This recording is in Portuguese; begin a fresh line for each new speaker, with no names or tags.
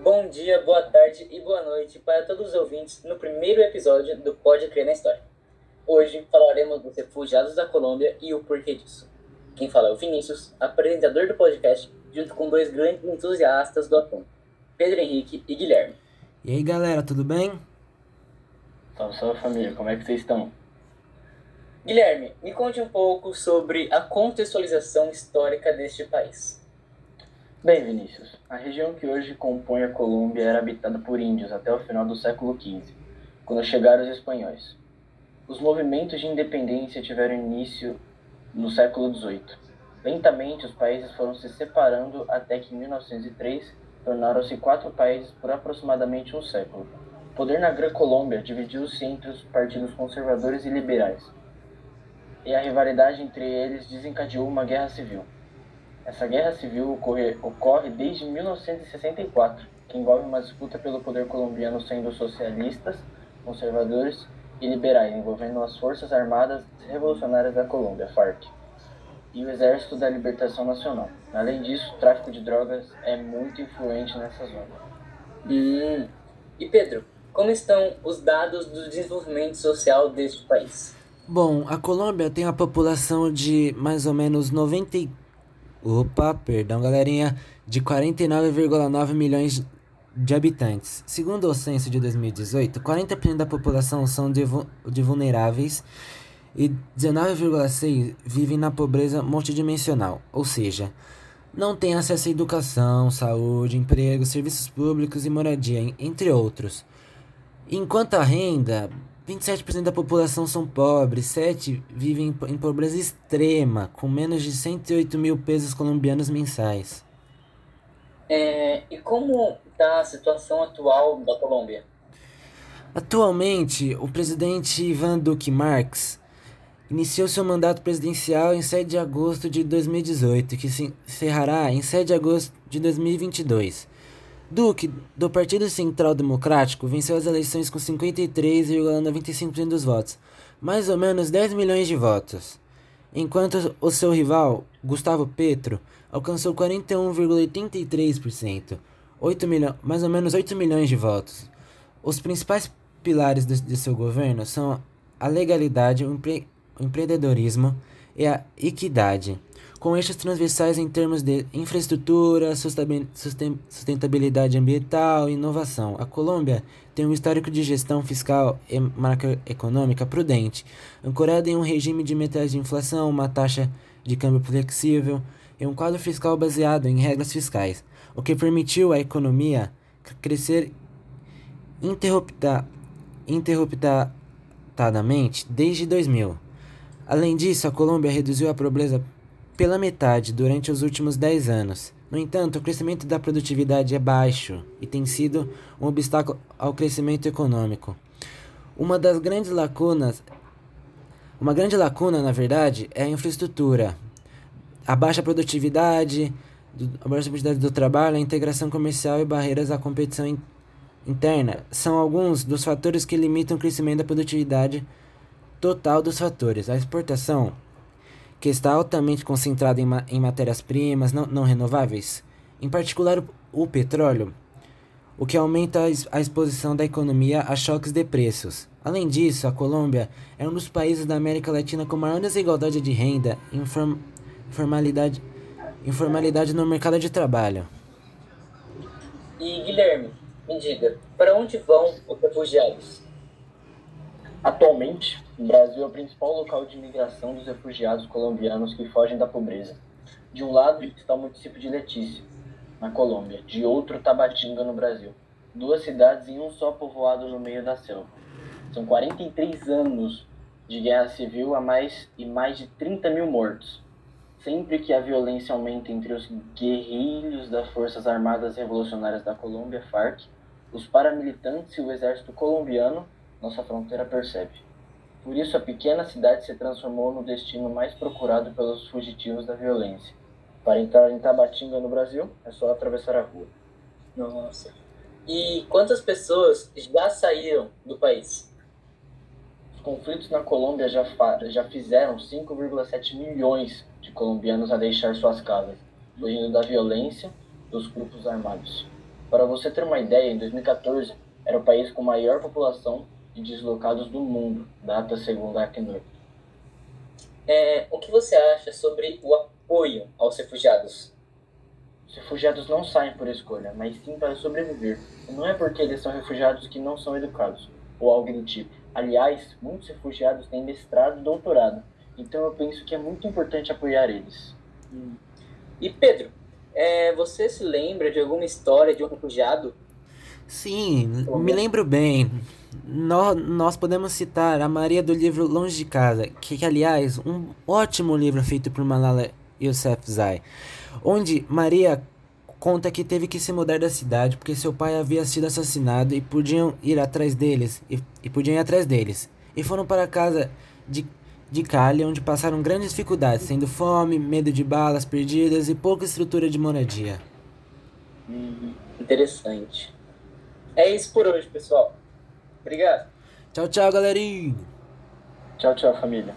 Bom dia, boa tarde e boa noite para todos os ouvintes no primeiro episódio do Pode Crer na História. Hoje falaremos dos refugiados da Colômbia e o porquê disso. Quem fala é o Vinícius, apresentador do podcast, junto com dois grandes entusiastas do assunto, Pedro Henrique e Guilherme.
E aí galera, tudo bem?
Salve, salve família, como é que vocês estão?
Guilherme, me conte um pouco sobre a contextualização histórica deste país.
Bem, Vinícius, a região que hoje compõe a Colômbia era habitada por índios até o final do século XV, quando chegaram os espanhóis. Os movimentos de independência tiveram início no século XVIII. Lentamente, os países foram se separando até que em 1903 tornaram-se quatro países por aproximadamente um século. O poder na Gran Colômbia dividiu-se entre os partidos conservadores e liberais, e a rivalidade entre eles desencadeou uma guerra civil. Essa guerra civil ocorre, ocorre desde 1964, que envolve uma disputa pelo poder colombiano sendo socialistas, conservadores e liberais, envolvendo as Forças Armadas Revolucionárias da Colômbia, FARC, e o Exército da Libertação Nacional. Além disso, o tráfico de drogas é muito influente nessa zona.
Hum. E Pedro, como estão os dados do desenvolvimento social deste país?
Bom, a Colômbia tem uma população de mais ou menos 90. Opa, perdão, galerinha. De 49,9 milhões de habitantes. Segundo o censo de 2018, 40% da população são de, de vulneráveis e 19,6% vivem na pobreza multidimensional, ou seja, não têm acesso à educação, saúde, emprego, serviços públicos e moradia, entre outros. Enquanto a renda 27% da população são pobres, 7 vivem em pobreza extrema, com menos de 108 mil pesos colombianos mensais.
É, e como está a situação atual da Colômbia?
Atualmente, o presidente Ivan Duque Marques iniciou seu mandato presidencial em 7 de agosto de 2018, que se encerrará em 7 de agosto de 2022. Duque, do Partido Central Democrático, venceu as eleições com 53,95% dos votos, mais ou menos 10 milhões de votos, enquanto o seu rival, Gustavo Petro, alcançou 41,83%, mais ou menos 8 milhões de votos. Os principais pilares de, de seu governo são a legalidade, o, empre, o empreendedorismo e a equidade com eixos transversais em termos de infraestrutura, sustentabilidade ambiental e inovação. A Colômbia tem um histórico de gestão fiscal e macroeconômica prudente, ancorada em um regime de metas de inflação, uma taxa de câmbio flexível e um quadro fiscal baseado em regras fiscais, o que permitiu à economia crescer interrupta, interruptadamente desde 2000. Além disso, a Colômbia reduziu a pobreza pela metade durante os últimos 10 anos. No entanto, o crescimento da produtividade é baixo e tem sido um obstáculo ao crescimento econômico. Uma das grandes lacunas, uma grande lacuna, na verdade, é a infraestrutura. A baixa produtividade, a baixa produtividade do trabalho, a integração comercial e barreiras à competição in interna são alguns dos fatores que limitam o crescimento da produtividade total dos fatores. A exportação que está altamente concentrada em, ma em matérias-primas não, não renováveis, em particular o, o petróleo, o que aumenta a, a exposição da economia a choques de preços. Além disso, a Colômbia é um dos países da América Latina com maior desigualdade de renda e inform informalidade, informalidade no mercado de trabalho.
E Guilherme, me diga, para onde vão os refugiados?
Atualmente, o Brasil é o principal local de imigração dos refugiados colombianos que fogem da pobreza. De um lado está o município de Letícia, na Colômbia, de outro Tabatinga, no Brasil. Duas cidades em um só povoado no meio da selva. São 43 anos de guerra civil a mais e mais de 30 mil mortos. Sempre que a violência aumenta entre os guerrilhos das Forças Armadas Revolucionárias da Colômbia, FARC, os paramilitantes e o exército colombiano nossa fronteira percebe. Por isso, a pequena cidade se transformou no destino mais procurado pelos fugitivos da violência. Para entrar em Tabatinga, no Brasil, é só atravessar a rua.
Nossa. E quantas pessoas já saíram do país?
Os conflitos na Colômbia já, já fizeram 5,7 milhões de colombianos a deixar suas casas, fugindo da violência dos grupos armados. Para você ter uma ideia, em 2014 era o país com maior população de deslocados do mundo, data segundo Acnur.
É, o que você acha sobre o apoio aos refugiados?
Os refugiados não saem por escolha, mas sim para sobreviver. E não é porque eles são refugiados que não são educados, ou algo do tipo. Aliás, muitos refugiados têm mestrado e doutorado, então eu penso que é muito importante apoiar eles.
E Pedro, é, você se lembra de alguma história de um refugiado?
Sim, me lembro bem. Nós, nós podemos citar a Maria do livro Longe de Casa, que, que aliás, um ótimo livro feito por Malala Yousafzai, onde Maria conta que teve que se mudar da cidade porque seu pai havia sido assassinado e podiam ir atrás deles e, e podiam ir atrás deles. E foram para a casa de, de Cali, onde passaram grandes dificuldades, sendo fome, medo de balas perdidas e pouca estrutura de moradia.
Hum, interessante. É isso por hoje, pessoal. Obrigado.
Tchau, tchau, galerinha.
Tchau, tchau, família.